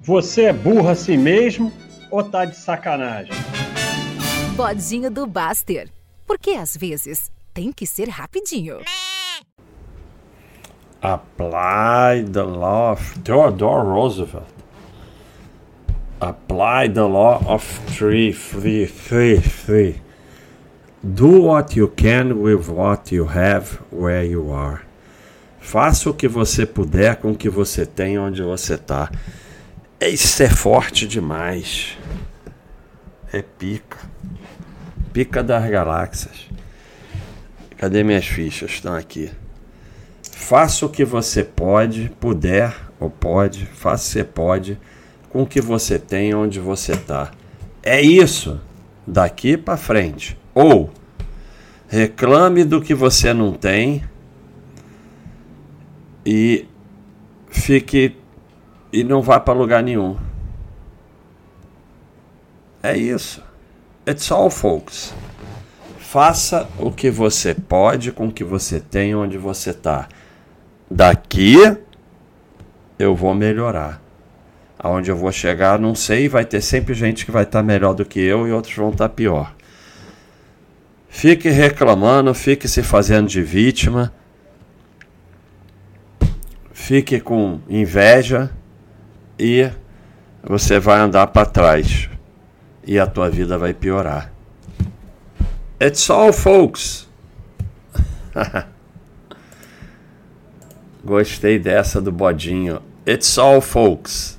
Você é burro assim mesmo ou tá de sacanagem? Bodinho do Baster. Porque às vezes tem que ser rapidinho. Apply the law of Theodore Roosevelt. Apply the law of three, three, three, three. Do what you can with what you have where you are. Faça o que você puder com o que você tem onde você está. Isso é forte demais. É pica. Pica das galáxias. Cadê minhas fichas? Estão aqui. Faça o que você pode, puder ou pode, faça o que você pode com o que você tem onde você está. É isso daqui para frente. Ou reclame do que você não tem e fique e não vá para lugar nenhum. É isso. It's all, folks. Faça o que você pode com o que você tem onde você está. Daqui eu vou melhorar. Aonde eu vou chegar, não sei, vai ter sempre gente que vai estar tá melhor do que eu e outros vão estar tá pior. Fique reclamando, fique se fazendo de vítima, fique com inveja e você vai andar para trás e a tua vida vai piorar. It's all, folks. Gostei dessa do bodinho. It's all, folks.